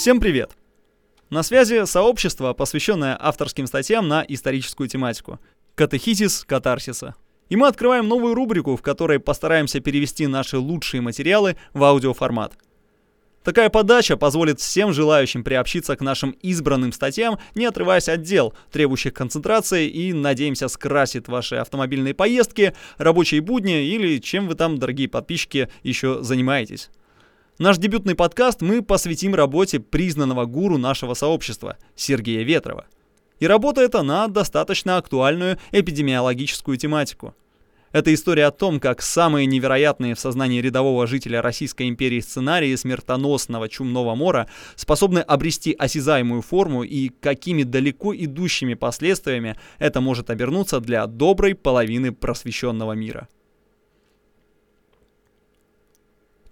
Всем привет! На связи сообщество, посвященное авторским статьям на историческую тематику. Катехизис катарсиса. И мы открываем новую рубрику, в которой постараемся перевести наши лучшие материалы в аудиоформат. Такая подача позволит всем желающим приобщиться к нашим избранным статьям, не отрываясь от дел, требующих концентрации, и, надеемся, скрасит ваши автомобильные поездки, рабочие будни или чем вы там, дорогие подписчики, еще занимаетесь. Наш дебютный подкаст мы посвятим работе признанного гуру нашего сообщества, Сергея Ветрова. И работа эта на достаточно актуальную эпидемиологическую тематику. Это история о том, как самые невероятные в сознании рядового жителя Российской империи сценарии смертоносного чумного мора способны обрести осязаемую форму и какими далеко идущими последствиями это может обернуться для доброй половины просвещенного мира.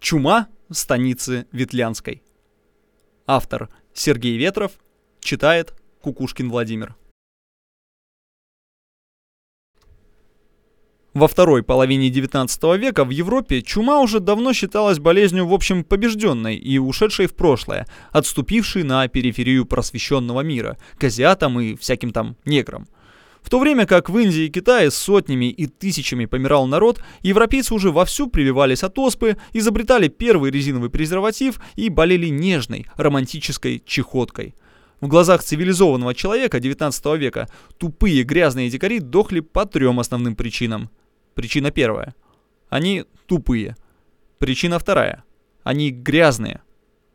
Чума станицы Ветлянской. Автор Сергей Ветров читает Кукушкин Владимир. Во второй половине 19 века в Европе чума уже давно считалась болезнью в общем побежденной и ушедшей в прошлое, отступившей на периферию просвещенного мира, к азиатам и всяким там неграм – в то время как в Индии и Китае сотнями и тысячами помирал народ, европейцы уже вовсю прививались от оспы, изобретали первый резиновый презерватив и болели нежной, романтической чехоткой. В глазах цивилизованного человека 19 века тупые грязные дикари дохли по трем основным причинам. Причина первая. Они тупые. Причина вторая. Они грязные.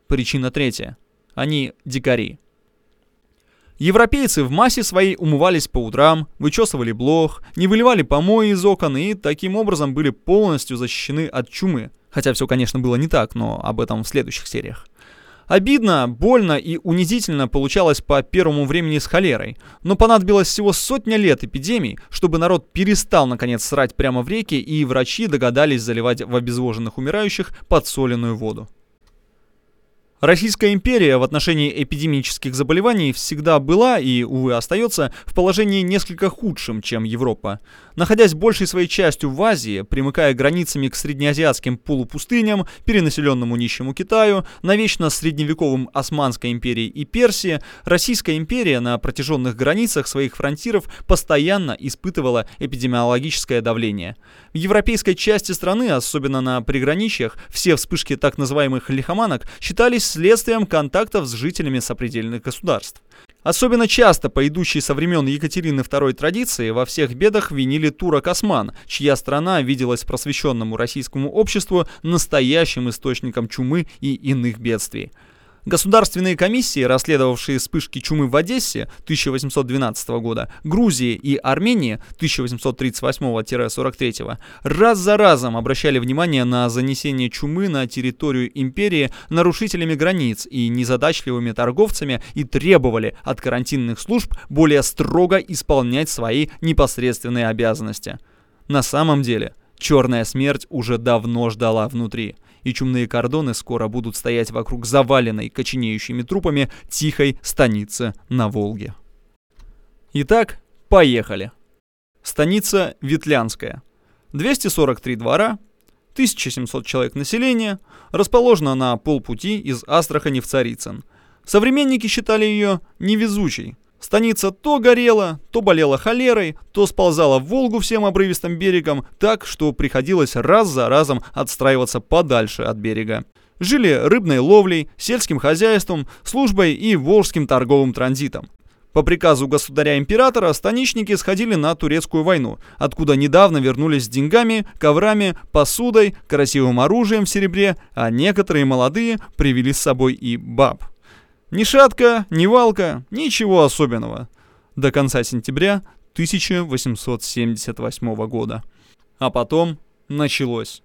Причина третья. Они дикари. Европейцы в массе своей умывались по утрам, вычесывали блох, не выливали помои из окон и таким образом были полностью защищены от чумы. Хотя все, конечно, было не так, но об этом в следующих сериях. Обидно, больно и унизительно получалось по первому времени с холерой, но понадобилось всего сотня лет эпидемий, чтобы народ перестал наконец срать прямо в реки и врачи догадались заливать в обезвоженных умирающих подсоленную воду. Российская империя в отношении эпидемических заболеваний всегда была и, увы, остается в положении несколько худшим, чем Европа. Находясь большей своей частью в Азии, примыкая границами к среднеазиатским полупустыням, перенаселенному нищему Китаю, навечно средневековым Османской империи и Персии, Российская империя на протяженных границах своих фронтиров постоянно испытывала эпидемиологическое давление. В европейской части страны, особенно на приграничьях, все вспышки так называемых лихоманок считались следствием контактов с жителями сопредельных государств. Особенно часто по идущей со времен Екатерины II традиции во всех бедах винили турок-осман, чья страна виделась просвещенному российскому обществу настоящим источником чумы и иных бедствий. Государственные комиссии, расследовавшие вспышки чумы в Одессе 1812 года, Грузии и Армении 1838-43, раз за разом обращали внимание на занесение чумы на территорию империи нарушителями границ и незадачливыми торговцами и требовали от карантинных служб более строго исполнять свои непосредственные обязанности. На самом деле, черная смерть уже давно ждала внутри – и чумные кордоны скоро будут стоять вокруг заваленной коченеющими трупами тихой станицы на Волге. Итак, поехали. Станица Ветлянская. 243 двора, 1700 человек населения, расположена на полпути из Астрахани в Царицын. Современники считали ее невезучей, Станица то горела, то болела холерой, то сползала в Волгу всем обрывистым берегом, так что приходилось раз за разом отстраиваться подальше от берега. Жили рыбной ловлей, сельским хозяйством, службой и волжским торговым транзитом. По приказу государя-императора станичники сходили на турецкую войну, откуда недавно вернулись с деньгами, коврами, посудой, красивым оружием в серебре, а некоторые молодые привели с собой и баб. Ни шатка, ни валка, ничего особенного. До конца сентября 1878 года. А потом началось.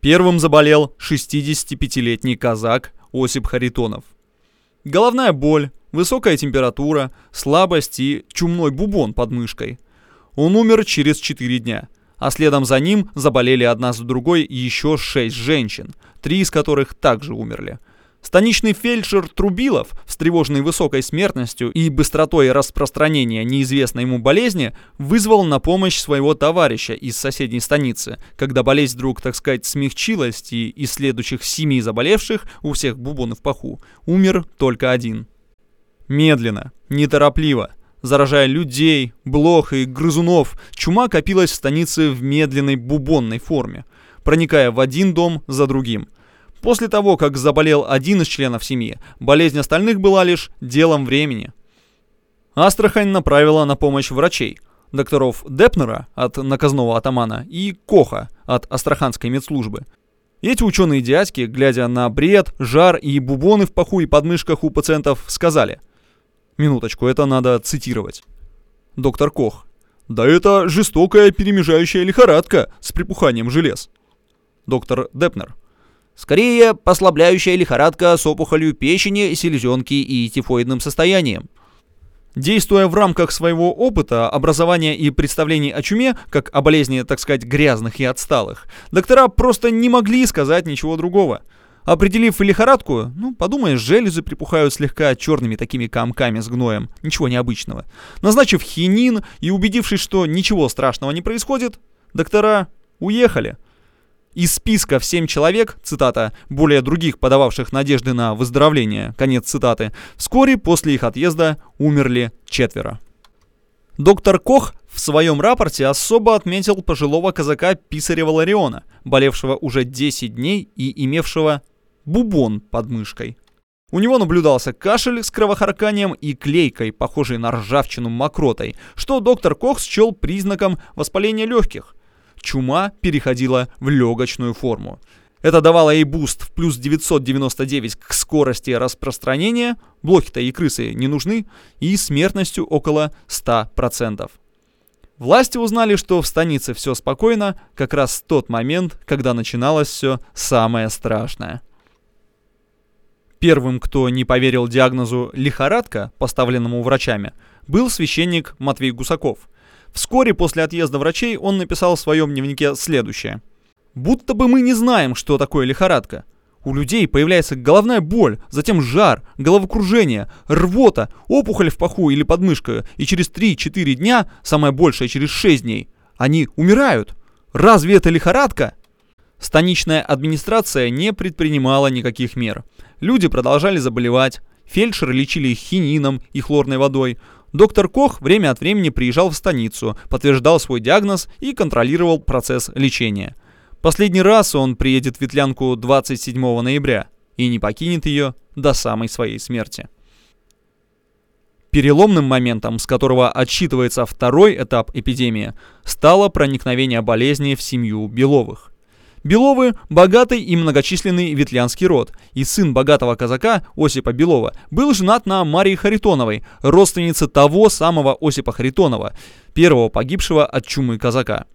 Первым заболел 65-летний казак Осип Харитонов. Головная боль, высокая температура, слабость и чумной бубон под мышкой. Он умер через 4 дня, а следом за ним заболели одна за другой еще 6 женщин, три из которых также умерли – Станичный фельдшер Трубилов, встревоженный высокой смертностью и быстротой распространения неизвестной ему болезни, вызвал на помощь своего товарища из соседней станицы. Когда болезнь вдруг, так сказать, смягчилась, и из следующих семи заболевших, у всех бубоны в паху, умер только один. Медленно, неторопливо, заражая людей, блох и грызунов, чума копилась в станице в медленной бубонной форме, проникая в один дом за другим – После того, как заболел один из членов семьи, болезнь остальных была лишь делом времени. Астрахань направила на помощь врачей, докторов Депнера от наказного атамана и Коха от Астраханской медслужбы. Эти ученые дядьки, глядя на бред, жар и бубоны в паху и подмышках у пациентов, сказали «Минуточку, это надо цитировать». Доктор Кох «Да это жестокая перемежающая лихорадка с припуханием желез». Доктор Депнер Скорее, послабляющая лихорадка с опухолью печени, селезенки и тифоидным состоянием. Действуя в рамках своего опыта, образования и представлений о чуме, как о болезни, так сказать, грязных и отсталых, доктора просто не могли сказать ничего другого. Определив лихорадку, ну, подумаешь, железы припухают слегка черными такими комками с гноем, ничего необычного. Назначив хинин и убедившись, что ничего страшного не происходит, доктора уехали. Из списка в 7 человек, цитата, более других подававших надежды на выздоровление, конец цитаты, вскоре после их отъезда умерли четверо. Доктор Кох в своем рапорте особо отметил пожилого казака Писарева Лариона, болевшего уже 10 дней и имевшего бубон под мышкой. У него наблюдался кашель с кровохарканием и клейкой, похожей на ржавчину мокротой, что доктор Кох счел признаком воспаления легких – чума переходила в легочную форму. Это давало ей буст в плюс 999 к скорости распространения, блохи-то и крысы не нужны, и смертностью около 100%. Власти узнали, что в станице все спокойно, как раз в тот момент, когда начиналось все самое страшное. Первым, кто не поверил диагнозу «лихорадка», поставленному врачами, был священник Матвей Гусаков – Вскоре после отъезда врачей он написал в своем дневнике следующее. «Будто бы мы не знаем, что такое лихорадка. У людей появляется головная боль, затем жар, головокружение, рвота, опухоль в паху или подмышкой, и через 3-4 дня, самое большее через 6 дней, они умирают. Разве это лихорадка?» Станичная администрация не предпринимала никаких мер. Люди продолжали заболевать, фельдшеры лечили их хинином и хлорной водой, Доктор Кох время от времени приезжал в станицу, подтверждал свой диагноз и контролировал процесс лечения. Последний раз он приедет в Ветлянку 27 ноября и не покинет ее до самой своей смерти. Переломным моментом, с которого отсчитывается второй этап эпидемии, стало проникновение болезни в семью Беловых. Беловы – богатый и многочисленный ветлянский род, и сын богатого казака Осипа Белова был женат на Марии Харитоновой, родственнице того самого Осипа Харитонова, первого погибшего от чумы казака.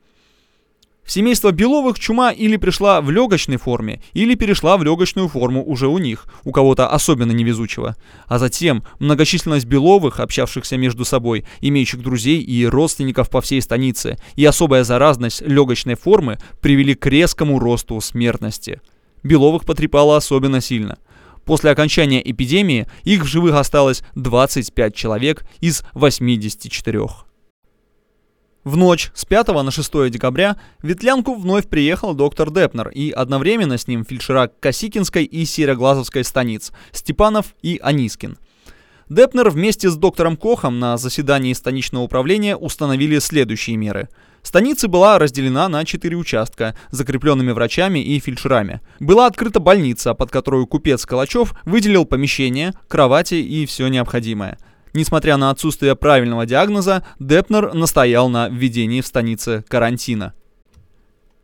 В семейство Беловых чума или пришла в легочной форме, или перешла в легочную форму уже у них, у кого-то особенно невезучего. А затем многочисленность Беловых, общавшихся между собой, имеющих друзей и родственников по всей станице, и особая заразность легочной формы привели к резкому росту смертности. Беловых потрепало особенно сильно. После окончания эпидемии их в живых осталось 25 человек из 84. В ночь с 5 на 6 декабря в Ветлянку вновь приехал доктор Депнер и одновременно с ним фельдшера Косикинской и Сероглазовской станиц Степанов и Анискин. Депнер вместе с доктором Кохом на заседании станичного управления установили следующие меры. Станица была разделена на четыре участка, закрепленными врачами и фельдшерами. Была открыта больница, под которую купец Калачев выделил помещение, кровати и все необходимое – Несмотря на отсутствие правильного диагноза, Депнер настоял на введении в станице карантина.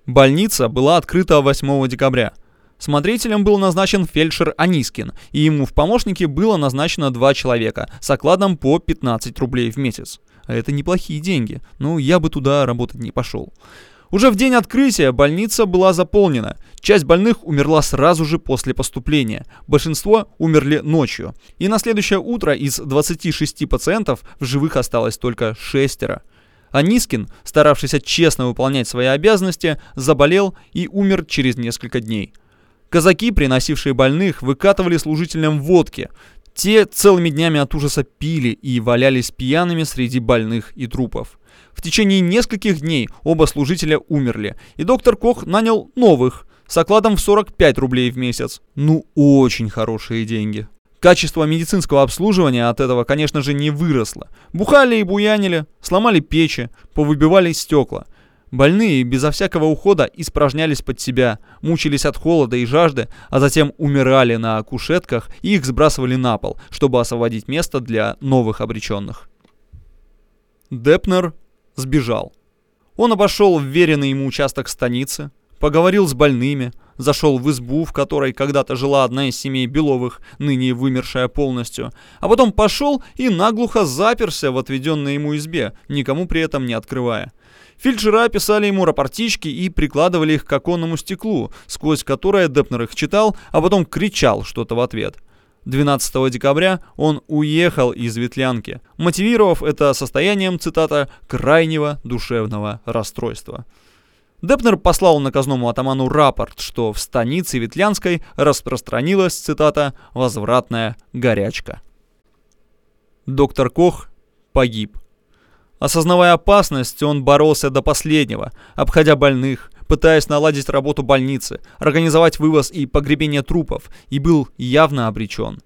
Больница была открыта 8 декабря. Смотрителем был назначен фельдшер Анискин, и ему в помощники было назначено два человека с окладом по 15 рублей в месяц. А это неплохие деньги, но я бы туда работать не пошел. Уже в день открытия больница была заполнена. Часть больных умерла сразу же после поступления. Большинство умерли ночью. И на следующее утро из 26 пациентов в живых осталось только шестеро. А Нискин, старавшийся честно выполнять свои обязанности, заболел и умер через несколько дней. Казаки, приносившие больных, выкатывали служителям водки. Те целыми днями от ужаса пили и валялись пьяными среди больных и трупов. В течение нескольких дней оба служителя умерли, и доктор Кох нанял новых, с окладом в 45 рублей в месяц. Ну, очень хорошие деньги. Качество медицинского обслуживания от этого, конечно же, не выросло. Бухали и буянили, сломали печи, повыбивали стекла. Больные безо всякого ухода испражнялись под себя, мучились от холода и жажды, а затем умирали на кушетках и их сбрасывали на пол, чтобы освободить место для новых обреченных. Депнер сбежал. Он обошел вверенный ему участок станицы, поговорил с больными, зашел в избу, в которой когда-то жила одна из семей Беловых, ныне вымершая полностью, а потом пошел и наглухо заперся в отведенной ему избе, никому при этом не открывая. Фельдшера писали ему рапортички и прикладывали их к оконному стеклу, сквозь которое Депнер их читал, а потом кричал что-то в ответ. 12 декабря он уехал из Ветлянки, мотивировав это состоянием, цитата, «крайнего душевного расстройства». Депнер послал наказному атаману рапорт, что в станице Ветлянской распространилась, цитата, «возвратная горячка». Доктор Кох погиб. Осознавая опасность, он боролся до последнего, обходя больных, пытаясь наладить работу больницы, организовать вывоз и погребение трупов, и был явно обречен.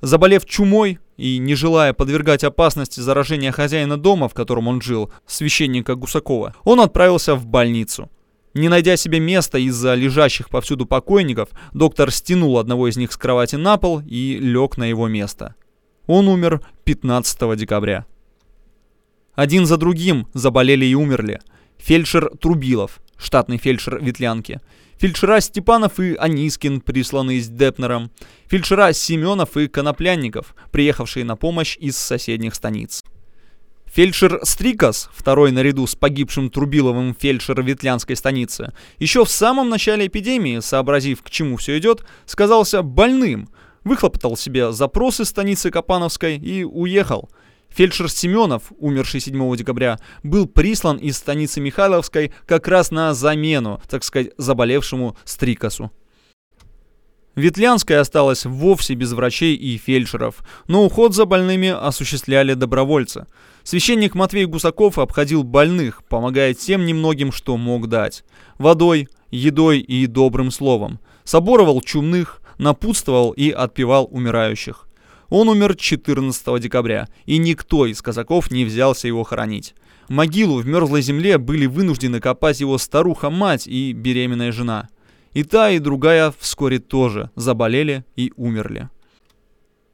Заболев чумой и не желая подвергать опасности заражения хозяина дома, в котором он жил, священника Гусакова, он отправился в больницу. Не найдя себе места из-за лежащих повсюду покойников, доктор стянул одного из них с кровати на пол и лег на его место. Он умер 15 декабря. Один за другим заболели и умерли. Фельдшер Трубилов, штатный фельдшер Ветлянки, фельдшера Степанов и Анискин, присланные с Депнером, фельдшера Семенов и Коноплянников, приехавшие на помощь из соседних станиц. Фельдшер Стрикас, второй наряду с погибшим Трубиловым фельдшер Ветлянской станицы, еще в самом начале эпидемии, сообразив, к чему все идет, сказался больным, выхлопотал себе запросы станицы Капановской и уехал – Фельдшер Семенов, умерший 7 декабря, был прислан из станицы Михайловской как раз на замену, так сказать, заболевшему Стрикасу. Ветлянская осталась вовсе без врачей и фельдшеров, но уход за больными осуществляли добровольцы. Священник Матвей Гусаков обходил больных, помогая тем немногим, что мог дать. Водой, едой и добрым словом. Соборовал чумных, напутствовал и отпевал умирающих. Он умер 14 декабря, и никто из казаков не взялся его хоронить. Могилу в мерзлой земле были вынуждены копать его старуха-мать и беременная жена. И та, и другая вскоре тоже заболели и умерли.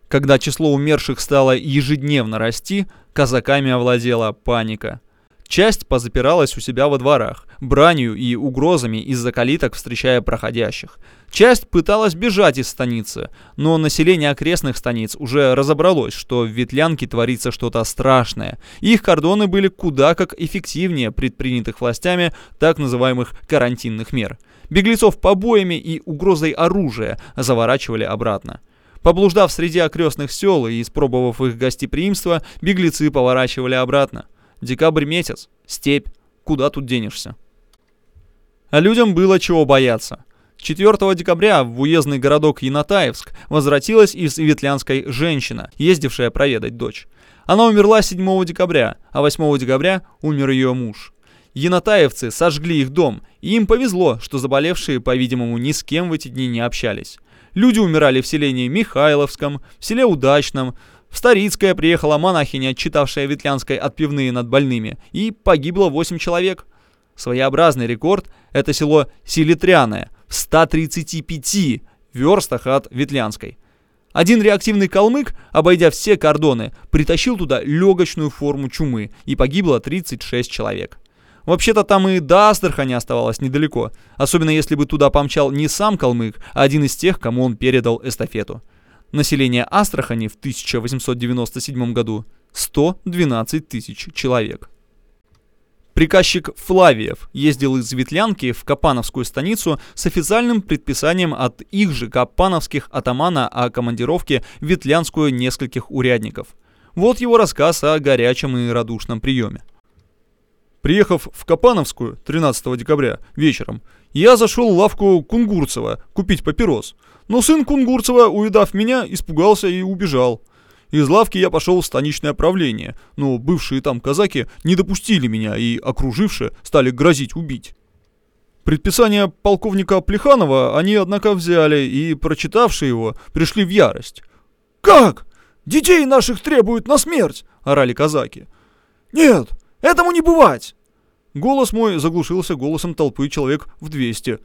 Когда число умерших стало ежедневно расти, казаками овладела паника. Часть позапиралась у себя во дворах, бранью и угрозами из-за калиток встречая проходящих. Часть пыталась бежать из станицы, но население окрестных станиц уже разобралось, что в Ветлянке творится что-то страшное. Их кордоны были куда как эффективнее предпринятых властями так называемых карантинных мер. Беглецов побоями и угрозой оружия заворачивали обратно. Поблуждав среди окрестных сел и испробовав их гостеприимство, беглецы поворачивали обратно. Декабрь месяц, степь, куда тут денешься? А людям было чего бояться. 4 декабря в уездный городок Янатаевск возвратилась из Ветлянской женщина, ездившая проведать дочь. Она умерла 7 декабря, а 8 декабря умер ее муж. Янатаевцы сожгли их дом, и им повезло, что заболевшие, по-видимому, ни с кем в эти дни не общались. Люди умирали в селении Михайловском, в селе Удачном, в Старицкое приехала монахиня, читавшая Ветлянской отпивные над больными, и погибло 8 человек. Своеобразный рекорд – это село Селитряное, в 135 верстах от Ветлянской. Один реактивный калмык, обойдя все кордоны, притащил туда легочную форму чумы, и погибло 36 человек. Вообще-то там и до Астрахани оставалось недалеко, особенно если бы туда помчал не сам калмык, а один из тех, кому он передал эстафету. Население Астрахани в 1897 году 112 тысяч человек. Приказчик Флавиев ездил из Ветлянки в Капановскую станицу с официальным предписанием от их же капановских атамана о командировке в Ветлянскую нескольких урядников. Вот его рассказ о горячем и радушном приеме. Приехав в Капановскую 13 декабря вечером, я зашел в лавку Кунгурцева купить папирос. Но сын Кунгурцева, увидав меня, испугался и убежал. Из лавки я пошел в станичное правление, но бывшие там казаки не допустили меня и, окружившие, стали грозить убить. Предписание полковника Плеханова они, однако, взяли и, прочитавшие его, пришли в ярость. «Как? Детей наших требуют на смерть!» — орали казаки. «Нет, этому не бывать!» Голос мой заглушился голосом толпы человек в 200.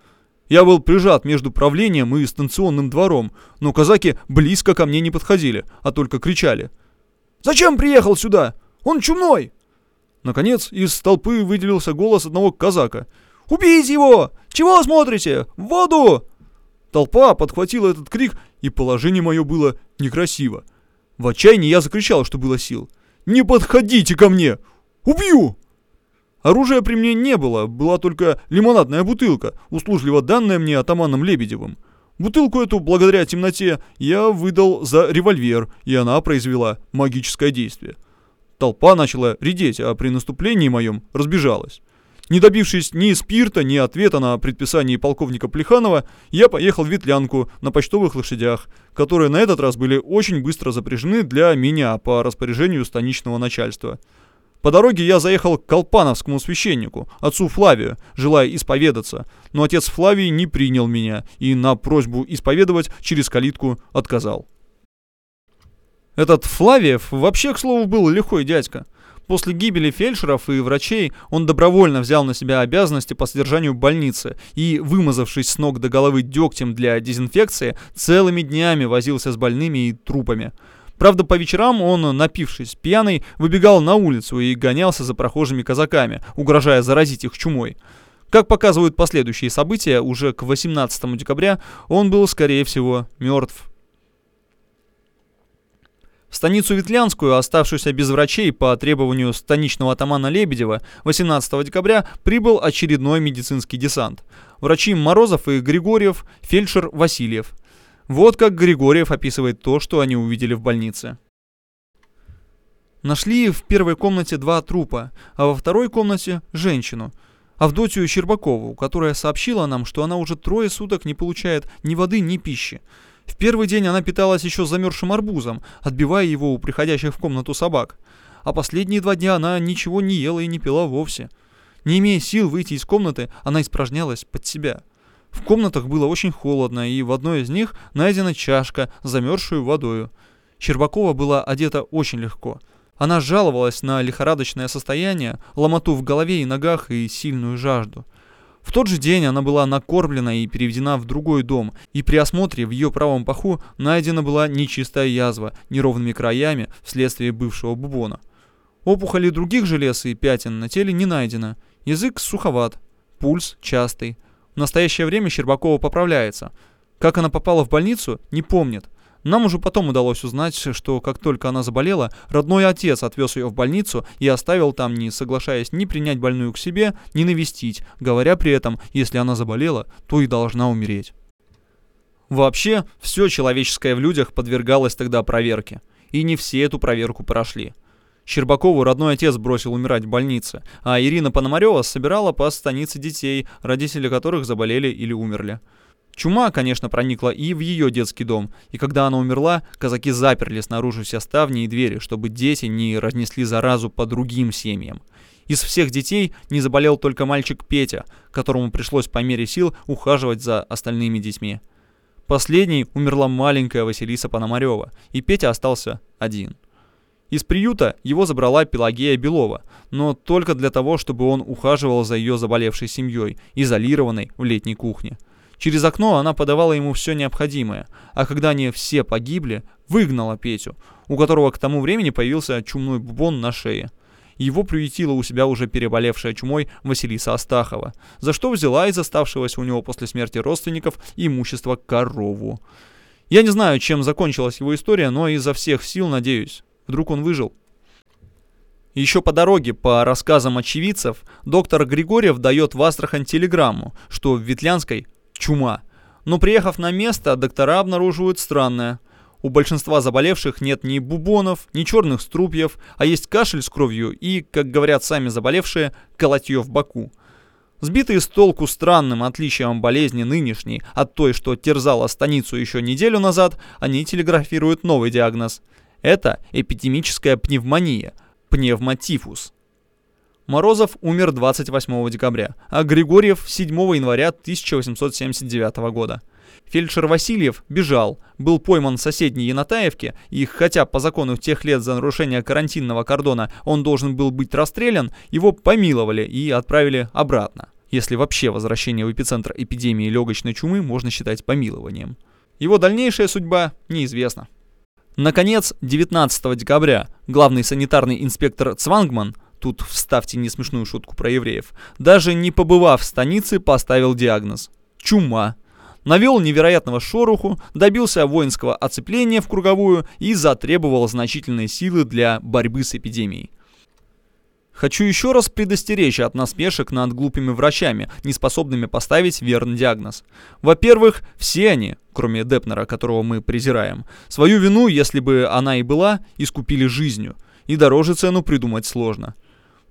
Я был прижат между правлением и станционным двором, но казаки близко ко мне не подходили, а только кричали. «Зачем приехал сюда? Он чумной!» Наконец, из толпы выделился голос одного казака. «Убейте его! Чего смотрите? В воду!» Толпа подхватила этот крик, и положение мое было некрасиво. В отчаянии я закричал, что было сил. «Не подходите ко мне! Убью!» Оружия при мне не было, была только лимонадная бутылка, услужливо данная мне атаманом Лебедевым. Бутылку эту, благодаря темноте, я выдал за револьвер, и она произвела магическое действие. Толпа начала редеть, а при наступлении моем разбежалась. Не добившись ни спирта, ни ответа на предписание полковника Плеханова, я поехал в Ветлянку на почтовых лошадях, которые на этот раз были очень быстро запряжены для меня по распоряжению станичного начальства. По дороге я заехал к колпановскому священнику, отцу Флавию, желая исповедаться, но отец Флавий не принял меня и на просьбу исповедовать через калитку отказал. Этот Флавиев вообще, к слову, был лихой дядька. После гибели фельдшеров и врачей он добровольно взял на себя обязанности по содержанию больницы и, вымазавшись с ног до головы дегтем для дезинфекции, целыми днями возился с больными и трупами. Правда, по вечерам он, напившись пьяный, выбегал на улицу и гонялся за прохожими казаками, угрожая заразить их чумой. Как показывают последующие события, уже к 18 декабря он был, скорее всего, мертв. В станицу Ветлянскую, оставшуюся без врачей по требованию станичного атамана Лебедева, 18 декабря прибыл очередной медицинский десант. Врачи Морозов и Григорьев, фельдшер Васильев. Вот как Григорьев описывает то, что они увидели в больнице. Нашли в первой комнате два трупа, а во второй комнате – женщину. Авдотью Щербакову, которая сообщила нам, что она уже трое суток не получает ни воды, ни пищи. В первый день она питалась еще замерзшим арбузом, отбивая его у приходящих в комнату собак. А последние два дня она ничего не ела и не пила вовсе. Не имея сил выйти из комнаты, она испражнялась под себя. В комнатах было очень холодно, и в одной из них найдена чашка, замерзшую водою. Щербакова была одета очень легко. Она жаловалась на лихорадочное состояние, ломоту в голове и ногах и сильную жажду. В тот же день она была накормлена и переведена в другой дом, и при осмотре в ее правом паху найдена была нечистая язва неровными краями вследствие бывшего бубона. Опухоли других желез и пятен на теле не найдено. Язык суховат, пульс частый. В настоящее время Щербакова поправляется. Как она попала в больницу, не помнит. Нам уже потом удалось узнать, что как только она заболела, родной отец отвез ее в больницу и оставил там, не соглашаясь ни принять больную к себе, ни навестить, говоря при этом, если она заболела, то и должна умереть. Вообще, все человеческое в людях подвергалось тогда проверке. И не все эту проверку прошли. Щербакову родной отец бросил умирать в больнице, а Ирина Пономарева собирала по станице детей, родители которых заболели или умерли. Чума, конечно, проникла и в ее детский дом, и когда она умерла, казаки заперли снаружи все ставни и двери, чтобы дети не разнесли заразу по другим семьям. Из всех детей не заболел только мальчик Петя, которому пришлось по мере сил ухаживать за остальными детьми. Последней умерла маленькая Василиса Пономарева, и Петя остался один. Из приюта его забрала Пелагея Белова, но только для того, чтобы он ухаживал за ее заболевшей семьей, изолированной в летней кухне. Через окно она подавала ему все необходимое, а когда они все погибли, выгнала Петю, у которого к тому времени появился чумной бубон на шее. Его приютила у себя уже переболевшая чумой Василиса Астахова, за что взяла из оставшегося у него после смерти родственников имущество корову. Я не знаю, чем закончилась его история, но изо всех сил надеюсь, Вдруг он выжил? Еще по дороге, по рассказам очевидцев, доктор Григорьев дает в Астрахань телеграмму, что в Ветлянской чума. Но приехав на место, доктора обнаруживают странное. У большинства заболевших нет ни бубонов, ни черных струпьев, а есть кашель с кровью и, как говорят сами заболевшие, колотье в боку. Сбитые с толку странным отличием болезни нынешней от той, что терзала станицу еще неделю назад, они телеграфируют новый диагноз. Это эпидемическая пневмония, пневмотифус. Морозов умер 28 декабря, а Григорьев 7 января 1879 года. Фельдшер Васильев бежал, был пойман в соседней Янатаевке, и хотя по закону тех лет за нарушение карантинного кордона он должен был быть расстрелян, его помиловали и отправили обратно. Если вообще возвращение в эпицентр эпидемии легочной чумы можно считать помилованием. Его дальнейшая судьба неизвестна. Наконец, 19 декабря главный санитарный инспектор Цвангман, тут вставьте несмешную шутку про евреев, даже не побывав в станице, поставил диагноз – чума навел невероятного шороху, добился воинского оцепления в круговую и затребовал значительные силы для борьбы с эпидемией. Хочу еще раз предостеречь от насмешек над глупыми врачами, не способными поставить верный диагноз. Во-первых, все они, кроме Депнера, которого мы презираем, свою вину, если бы она и была, искупили жизнью, и дороже цену придумать сложно.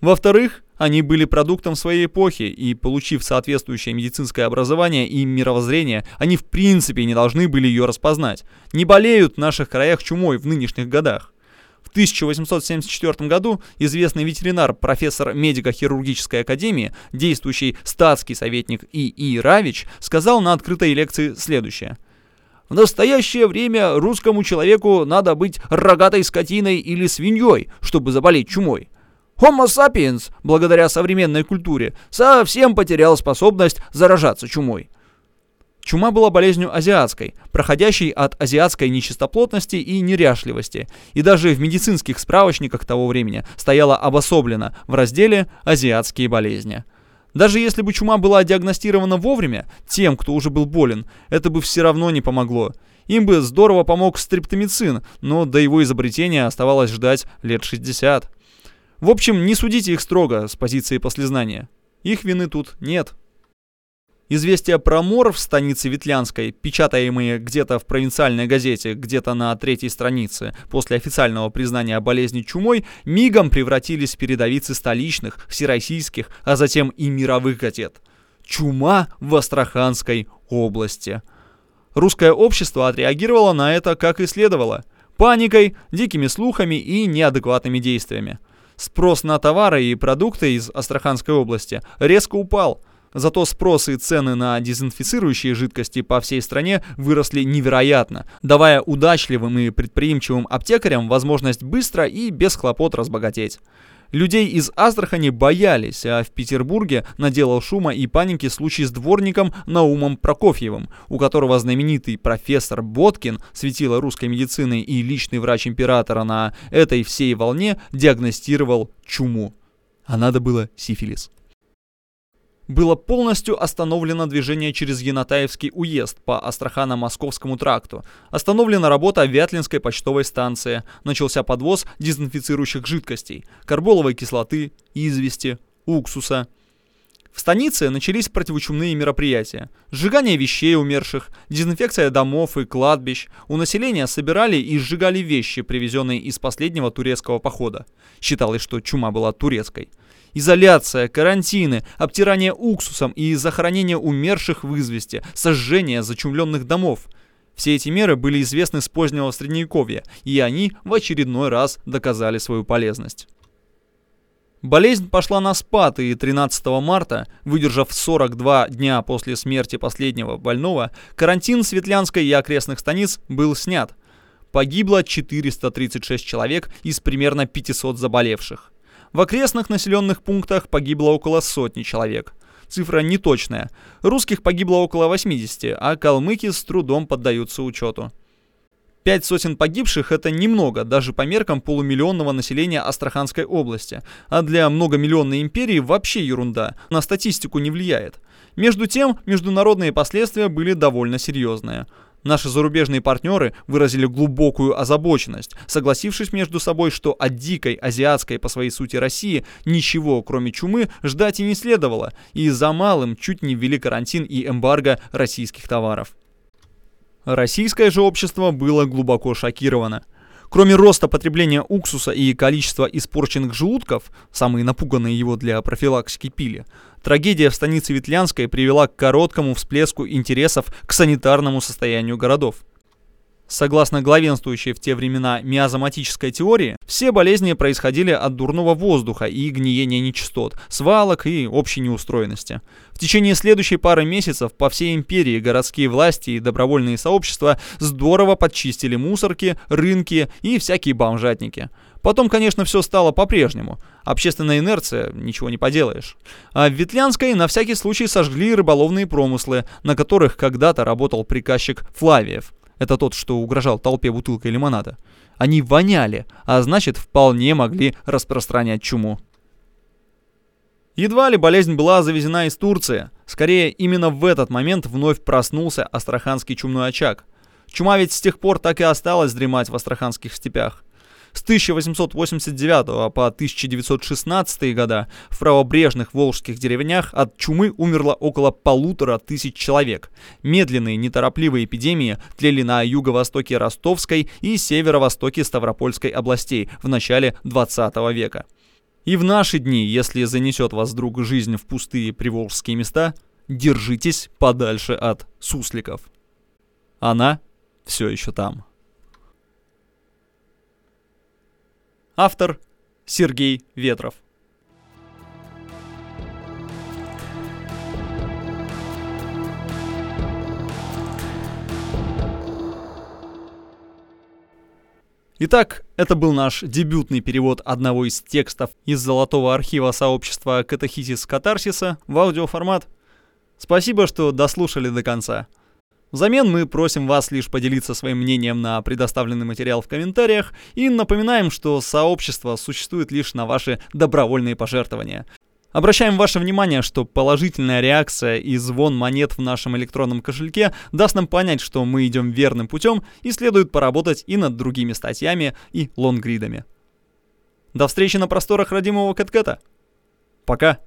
Во-вторых, они были продуктом своей эпохи, и получив соответствующее медицинское образование и мировоззрение, они в принципе не должны были ее распознать. Не болеют в наших краях чумой в нынешних годах. В 1874 году известный ветеринар, профессор медико-хирургической академии, действующий статский советник И.И. Равич, сказал на открытой лекции следующее. В настоящее время русскому человеку надо быть рогатой скотиной или свиньей, чтобы заболеть чумой. Homo sapiens, благодаря современной культуре, совсем потерял способность заражаться чумой. Чума была болезнью азиатской, проходящей от азиатской нечистоплотности и неряшливости, и даже в медицинских справочниках того времени стояла обособлена в разделе «Азиатские болезни». Даже если бы чума была диагностирована вовремя, тем, кто уже был болен, это бы все равно не помогло. Им бы здорово помог стриптомицин, но до его изобретения оставалось ждать лет 60. В общем, не судите их строго с позиции послезнания. Их вины тут нет. Известия про мор в станице Ветлянской, печатаемые где-то в провинциальной газете, где-то на третьей странице, после официального признания болезни чумой, мигом превратились в передовицы столичных, всероссийских, а затем и мировых газет. Чума в Астраханской области. Русское общество отреагировало на это как и следовало. Паникой, дикими слухами и неадекватными действиями. Спрос на товары и продукты из Астраханской области резко упал. Зато спрос и цены на дезинфицирующие жидкости по всей стране выросли невероятно, давая удачливым и предприимчивым аптекарям возможность быстро и без хлопот разбогатеть. Людей из Астрахани боялись, а в Петербурге наделал шума и паники случай с дворником Наумом Прокофьевым, у которого знаменитый профессор Боткин, светило русской медицины и личный врач императора на этой всей волне, диагностировал чуму. А надо было сифилис было полностью остановлено движение через Янатаевский уезд по Астрахано-Московскому тракту. Остановлена работа Вятлинской почтовой станции. Начался подвоз дезинфицирующих жидкостей, карболовой кислоты, извести, уксуса. В станице начались противочумные мероприятия. Сжигание вещей умерших, дезинфекция домов и кладбищ. У населения собирали и сжигали вещи, привезенные из последнего турецкого похода. Считалось, что чума была турецкой. Изоляция, карантины, обтирание уксусом и захоронение умерших в известе, сожжение зачумленных домов. Все эти меры были известны с позднего Средневековья, и они в очередной раз доказали свою полезность. Болезнь пошла на спад, и 13 марта, выдержав 42 дня после смерти последнего больного, карантин Светлянской и окрестных станиц был снят. Погибло 436 человек из примерно 500 заболевших. В окрестных населенных пунктах погибло около сотни человек. Цифра неточная. Русских погибло около 80, а калмыки с трудом поддаются учету. Пять сотен погибших – это немного, даже по меркам полумиллионного населения Астраханской области. А для многомиллионной империи вообще ерунда, на статистику не влияет. Между тем, международные последствия были довольно серьезные. Наши зарубежные партнеры выразили глубокую озабоченность, согласившись между собой, что от дикой азиатской по своей сути России ничего, кроме чумы, ждать и не следовало, и за малым чуть не ввели карантин и эмбарго российских товаров. Российское же общество было глубоко шокировано. Кроме роста потребления уксуса и количества испорченных желудков, самые напуганные его для профилактики пили, трагедия в станице Ветлянской привела к короткому всплеску интересов к санитарному состоянию городов. Согласно главенствующей в те времена миазоматической теории, все болезни происходили от дурного воздуха и гниения нечистот, свалок и общей неустроенности. В течение следующей пары месяцев по всей империи городские власти и добровольные сообщества здорово подчистили мусорки, рынки и всякие бомжатники. Потом, конечно, все стало по-прежнему. Общественная инерция, ничего не поделаешь. А в Ветлянской на всякий случай сожгли рыболовные промыслы, на которых когда-то работал приказчик Флавиев. Это тот, что угрожал толпе бутылкой лимонада. Они воняли, а значит, вполне могли распространять чуму. Едва ли болезнь была завезена из Турции. Скорее, именно в этот момент вновь проснулся астраханский чумной очаг. Чума ведь с тех пор так и осталась дремать в астраханских степях. С 1889 по 1916 года в правобрежных волжских деревнях от чумы умерло около полутора тысяч человек. Медленные, неторопливые эпидемии тлели на юго-востоке Ростовской и северо-востоке Ставропольской областей в начале 20 века. И в наши дни, если занесет вас вдруг жизнь в пустые приволжские места, держитесь подальше от сусликов. Она все еще там. Автор Сергей Ветров. Итак, это был наш дебютный перевод одного из текстов из золотого архива сообщества Катахисис Катарсиса в аудиоформат. Спасибо, что дослушали до конца. Взамен мы просим вас лишь поделиться своим мнением на предоставленный материал в комментариях и напоминаем, что сообщество существует лишь на ваши добровольные пожертвования. Обращаем ваше внимание, что положительная реакция и звон монет в нашем электронном кошельке даст нам понять, что мы идем верным путем и следует поработать и над другими статьями и лонгридами. До встречи на просторах родимого Кэткэта. Пока!